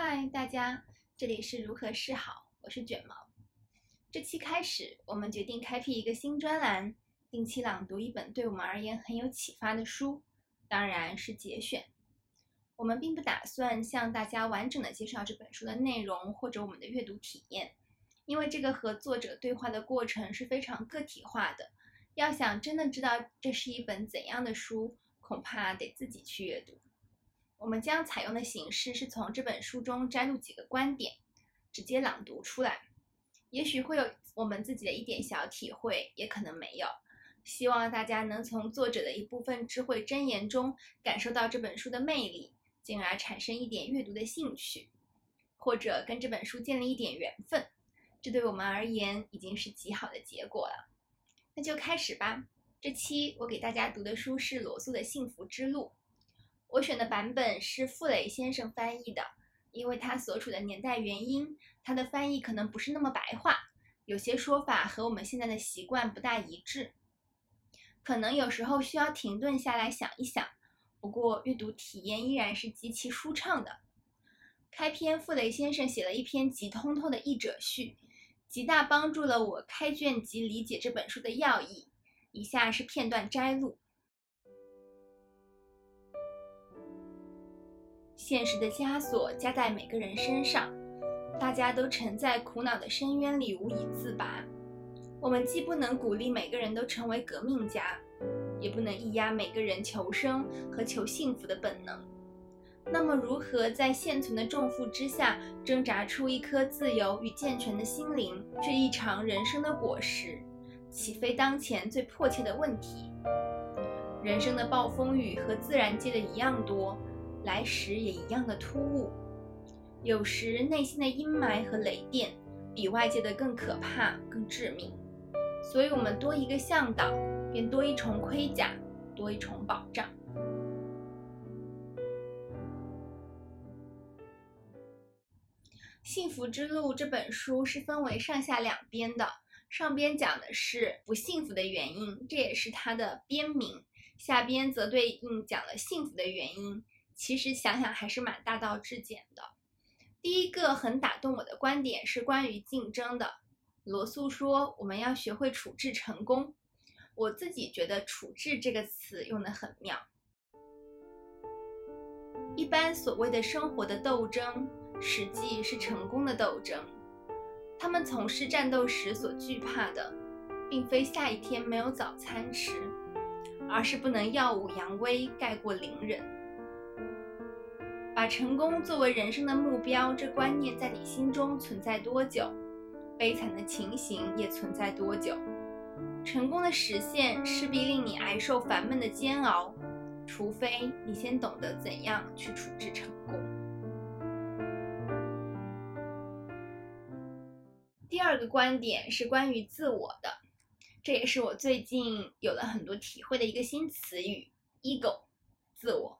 嗨，大家，这里是如何是好，我是卷毛。这期开始，我们决定开辟一个新专栏，定期朗读一本对我们而言很有启发的书，当然是节选。我们并不打算向大家完整的介绍这本书的内容或者我们的阅读体验，因为这个和作者对话的过程是非常个体化的。要想真的知道这是一本怎样的书，恐怕得自己去阅读。我们将采用的形式是从这本书中摘录几个观点，直接朗读出来。也许会有我们自己的一点小体会，也可能没有。希望大家能从作者的一部分智慧箴言中感受到这本书的魅力，进而产生一点阅读的兴趣，或者跟这本书建立一点缘分。这对我们而言已经是极好的结果了。那就开始吧。这期我给大家读的书是罗素的《幸福之路》。我选的版本是傅雷先生翻译的，因为他所处的年代原因，他的翻译可能不是那么白话，有些说法和我们现在的习惯不大一致，可能有时候需要停顿下来想一想。不过阅读体验依然是极其舒畅的。开篇，傅雷先生写了一篇极通透的译者序，极大帮助了我开卷及理解这本书的要义。以下是片段摘录。现实的枷锁加在每个人身上，大家都沉在苦恼的深渊里无以自拔。我们既不能鼓励每个人都成为革命家，也不能抑压每个人求生和求幸福的本能。那么，如何在现存的重负之下挣扎出一颗自由与健全的心灵，这一场人生的果实，岂非当前最迫切的问题？人生的暴风雨和自然界的一样多。来时也一样的突兀，有时内心的阴霾和雷电比外界的更可怕、更致命。所以，我们多一个向导，便多一重盔甲，多一重保障。《幸福之路》这本书是分为上下两边的，上边讲的是不幸福的原因，这也是它的编名；下边则对应讲了幸福的原因。其实想想还是蛮大道至简的。第一个很打动我的观点是关于竞争的。罗素说我们要学会处置成功。我自己觉得“处置”这个词用得很妙。一般所谓的生活的斗争，实际是成功的斗争。他们从事战斗时所惧怕的，并非下一天没有早餐吃，而是不能耀武扬威，盖过邻人。把成功作为人生的目标，这观念在你心中存在多久？悲惨的情形也存在多久？成功的实现势必令你挨受烦闷的煎熬，除非你先懂得怎样去处置成功。第二个观点是关于自我的，这也是我最近有了很多体会的一个新词语：ego，自我。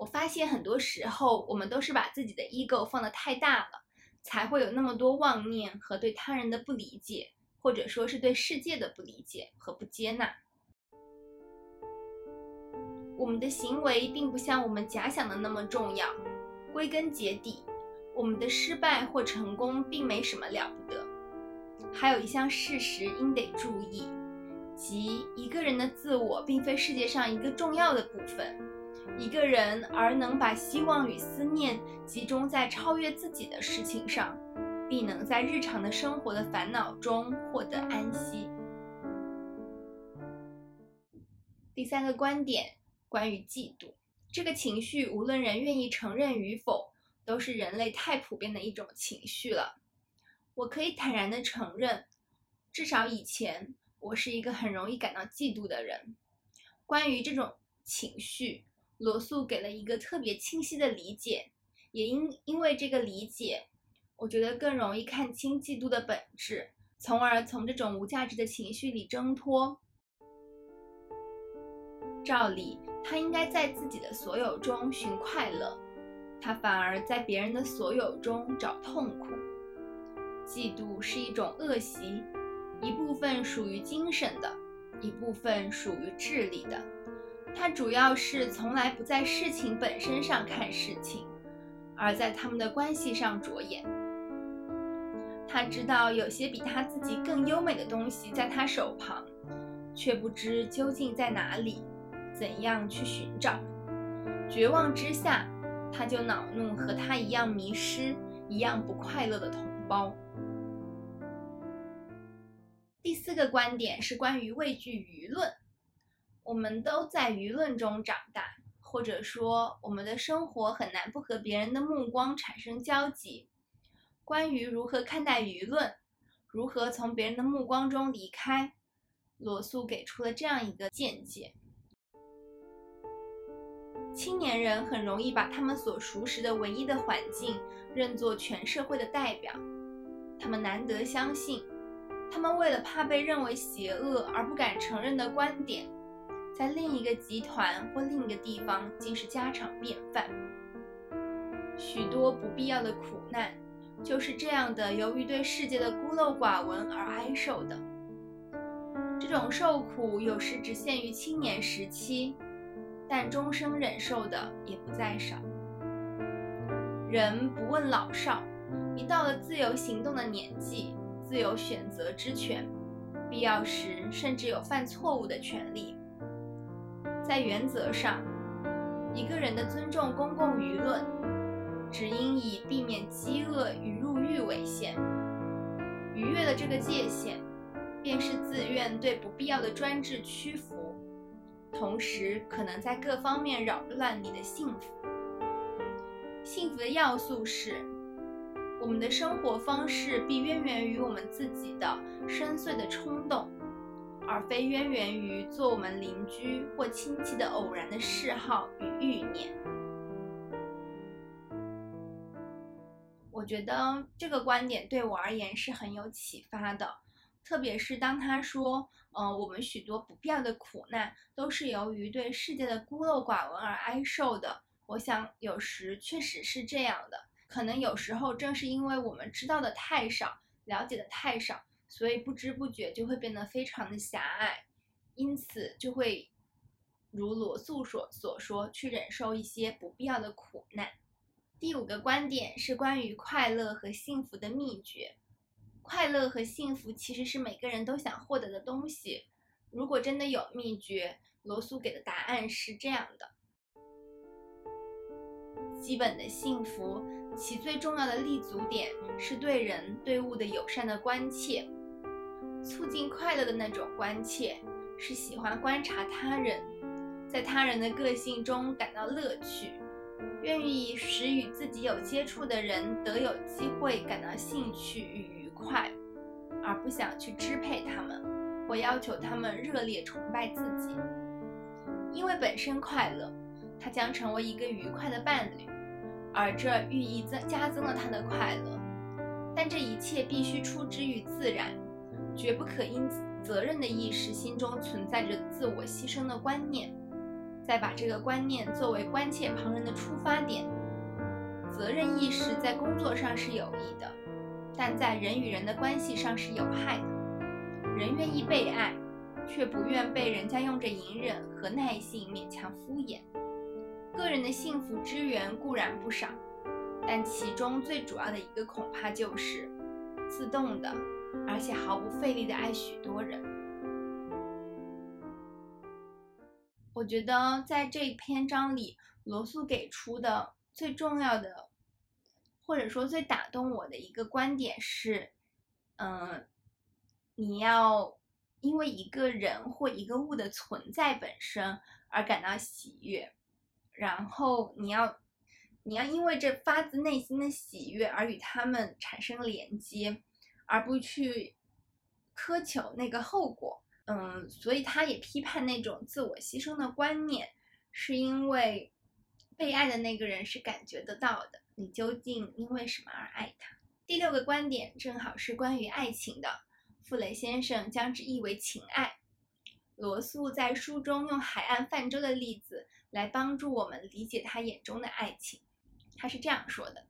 我发现很多时候，我们都是把自己的 ego 放得太大了，才会有那么多妄念和对他人的不理解，或者说是对世界的不理解和不接纳。我们的行为并不像我们假想的那么重要。归根结底，我们的失败或成功并没什么了不得。还有一项事实应得注意，即一个人的自我并非世界上一个重要的部分。一个人而能把希望与思念集中在超越自己的事情上，必能在日常的生活的烦恼中获得安息。第三个观点，关于嫉妒这个情绪，无论人愿意承认与否，都是人类太普遍的一种情绪了。我可以坦然的承认，至少以前我是一个很容易感到嫉妒的人。关于这种情绪。罗素给了一个特别清晰的理解，也因因为这个理解，我觉得更容易看清嫉妒的本质，从而从这种无价值的情绪里挣脱。照理，他应该在自己的所有中寻快乐，他反而在别人的所有中找痛苦。嫉妒是一种恶习，一部分属于精神的，一部分属于智力的。他主要是从来不在事情本身上看事情，而在他们的关系上着眼。他知道有些比他自己更优美的东西在他手旁，却不知究竟在哪里，怎样去寻找。绝望之下，他就恼怒和他一样迷失、一样不快乐的同胞。第四个观点是关于畏惧舆论。我们都在舆论中长大，或者说，我们的生活很难不和别人的目光产生交集。关于如何看待舆论，如何从别人的目光中离开，罗素给出了这样一个见解：青年人很容易把他们所熟识的唯一的环境认作全社会的代表，他们难得相信，他们为了怕被认为邪恶而不敢承认的观点，在另一个集团或另一个地方竟是家常便饭。许多不必要的苦难。就是这样的，由于对世界的孤陋寡闻而挨受的。这种受苦有时只限于青年时期，但终生忍受的也不在少。人不问老少，一到了自由行动的年纪，自由选择之权，必要时甚至有犯错误的权利。在原则上，一个人的尊重公共舆论。只应以避免饥饿与入狱为限。逾越了这个界限，便是自愿对不必要的专制屈服，同时可能在各方面扰乱你的幸福。幸福的要素是，我们的生活方式必渊源于我们自己的深邃的冲动，而非渊源于做我们邻居或亲戚的偶然的嗜好与欲念。我觉得这个观点对我而言是很有启发的，特别是当他说，呃，我们许多不必要的苦难都是由于对世界的孤陋寡闻而挨受的。我想有时确实是这样的，可能有时候正是因为我们知道的太少，了解的太少，所以不知不觉就会变得非常的狭隘，因此就会如罗素所所说，去忍受一些不必要的苦难。第五个观点是关于快乐和幸福的秘诀。快乐和幸福其实是每个人都想获得的东西。如果真的有秘诀，罗素给的答案是这样的：基本的幸福，其最重要的立足点是对人对物的友善的关切。促进快乐的那种关切，是喜欢观察他人，在他人的个性中感到乐趣。愿意使与自己有接触的人得有机会感到兴趣与愉快，而不想去支配他们，或要求他们热烈崇拜自己。因为本身快乐，他将成为一个愉快的伴侣，而这寓意增加增了他的快乐。但这一切必须出之于自然，绝不可因责任的意识心中存在着自我牺牲的观念。再把这个观念作为关切旁人的出发点，责任意识在工作上是有益的，但在人与人的关系上是有害的。人愿意被爱，却不愿被人家用着隐忍和耐性勉强敷衍。个人的幸福之源固然不少，但其中最主要的一个恐怕就是自动的，而且毫不费力的爱许多人。我觉得在这一篇章里，罗素给出的最重要的，或者说最打动我的一个观点是，嗯，你要因为一个人或一个物的存在本身而感到喜悦，然后你要，你要因为这发自内心的喜悦而与他们产生连接，而不去苛求那个后果。嗯，所以他也批判那种自我牺牲的观念，是因为被爱的那个人是感觉得到的。你究竟因为什么而爱他？第六个观点正好是关于爱情的。傅雷先生将之译为情爱。罗素在书中用海岸泛舟的例子来帮助我们理解他眼中的爱情。他是这样说的：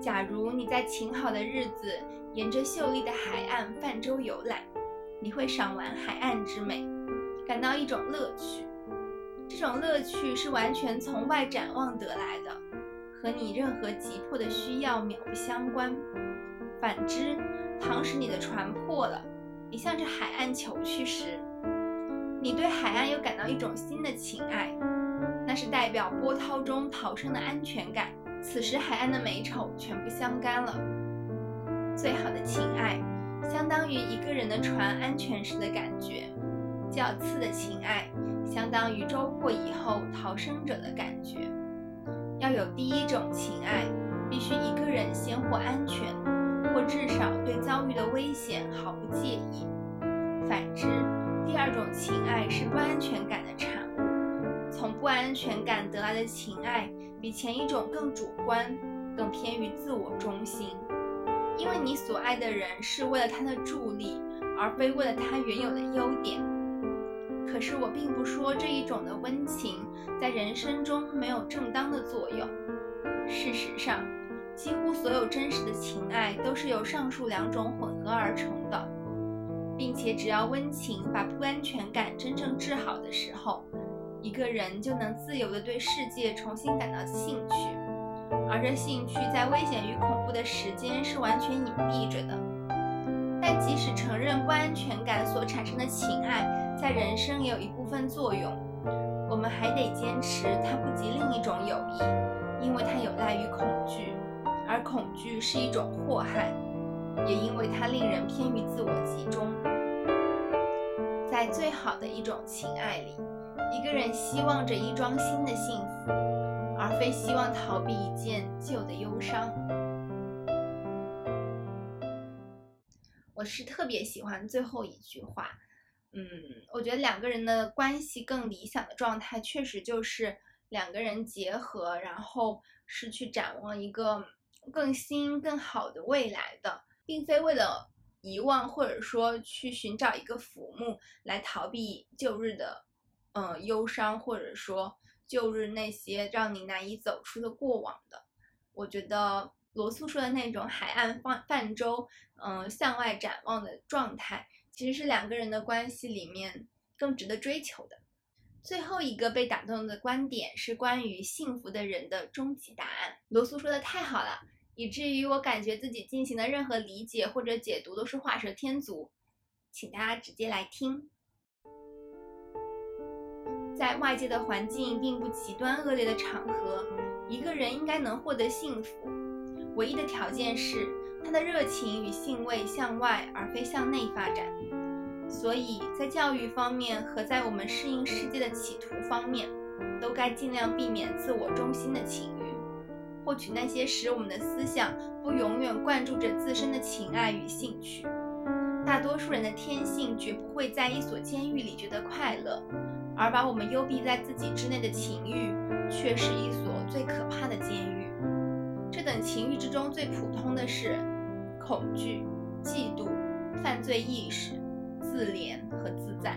假如你在晴好的日子。沿着秀丽的海岸泛舟游览，你会赏玩海岸之美，感到一种乐趣。这种乐趣是完全从外展望得来的，和你任何急迫的需要渺不相关。反之，倘使你的船破了，你向着海岸求去时，你对海岸又感到一种新的情爱，那是代表波涛中逃生的安全感。此时海岸的美丑全部相干了。最好的情爱，相当于一个人的船安全时的感觉；较次的情爱，相当于舟破以后逃生者的感觉。要有第一种情爱，必须一个人先获安全，或至少对遭遇的危险毫不介意。反之，第二种情爱是不安全感的产物。不安全感得来的情爱。比前一种更主观，更偏于自我中心，因为你所爱的人是为了他的助力，而非为了他原有的优点。可是我并不说这一种的温情在人生中没有正当的作用。事实上，几乎所有真实的情爱都是由上述两种混合而成的，并且只要温情把不安全感真正治好的时候。一个人就能自由地对世界重新感到兴趣，而这兴趣在危险与恐怖的时间是完全隐蔽着的。但即使承认不安全感所产生的情爱在人生也有一部分作用，我们还得坚持它不及另一种友谊，因为它有赖于恐惧，而恐惧是一种祸害，也因为它令人偏于自我集中。在最好的一种情爱里。一个人希望着一桩新的幸福，而非希望逃避一件旧的忧伤。我是特别喜欢最后一句话，嗯，我觉得两个人的关系更理想的状态，确实就是两个人结合，然后是去展望一个更新、更好的未来的，并非为了遗忘或者说去寻找一个浮木来逃避旧日的。嗯，忧伤或者说旧日那些让你难以走出的过往的，我觉得罗素说的那种海岸泛泛舟，嗯，向外展望的状态，其实是两个人的关系里面更值得追求的。最后一个被打动的观点是关于幸福的人的终极答案。罗素说的太好了，以至于我感觉自己进行的任何理解或者解读都是画蛇添足，请大家直接来听。在外界的环境并不极端恶劣的场合，一个人应该能获得幸福。唯一的条件是他的热情与兴味向外而非向内发展。所以在教育方面和在我们适应世界的企图方面，都该尽量避免自我中心的情欲，获取那些使我们的思想不永远灌注着自身的情爱与兴趣。大多数人的天性绝不会在一所监狱里觉得快乐。而把我们幽闭在自己之内的情欲，却是一所最可怕的监狱。这等情欲之中最普通的是恐惧、嫉妒、犯罪意识、自怜和自赞。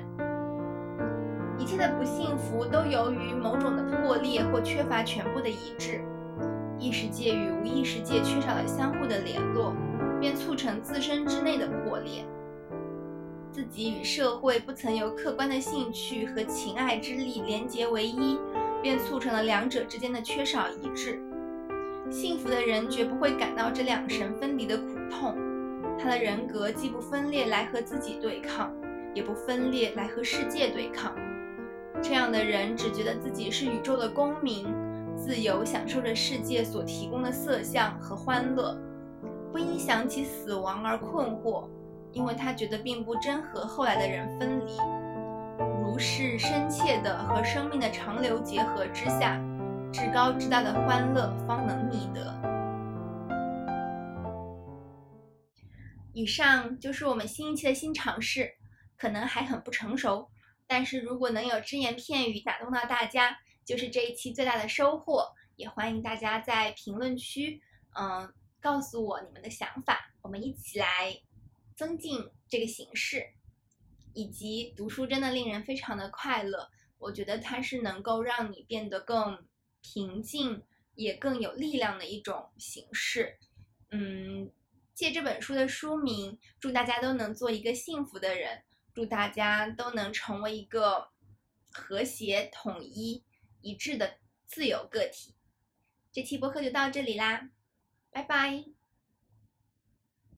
一切的不幸福都由于某种的破裂或缺乏全部的一致。意识界与无意识界缺少了相互的联络，便促成自身之内的破裂。自己与社会不曾由客观的兴趣和情爱之力连结为一，便促成了两者之间的缺少一致。幸福的人绝不会感到这两神分离的苦痛，他的人格既不分裂来和自己对抗，也不分裂来和世界对抗。这样的人只觉得自己是宇宙的公民，自由享受着世界所提供的色相和欢乐，不因想起死亡而困惑。因为他觉得并不真和后来的人分离，如是深切的和生命的长流结合之下，至高至大的欢乐方能觅得。以上就是我们新一期的新尝试，可能还很不成熟，但是如果能有只言片语打动到大家，就是这一期最大的收获。也欢迎大家在评论区，嗯，告诉我你们的想法，我们一起来。增进这个形式，以及读书真的令人非常的快乐。我觉得它是能够让你变得更平静，也更有力量的一种形式。嗯，借这本书的书名，祝大家都能做一个幸福的人，祝大家都能成为一个和谐、统一、一致的自由个体。这期播客就到这里啦，拜拜。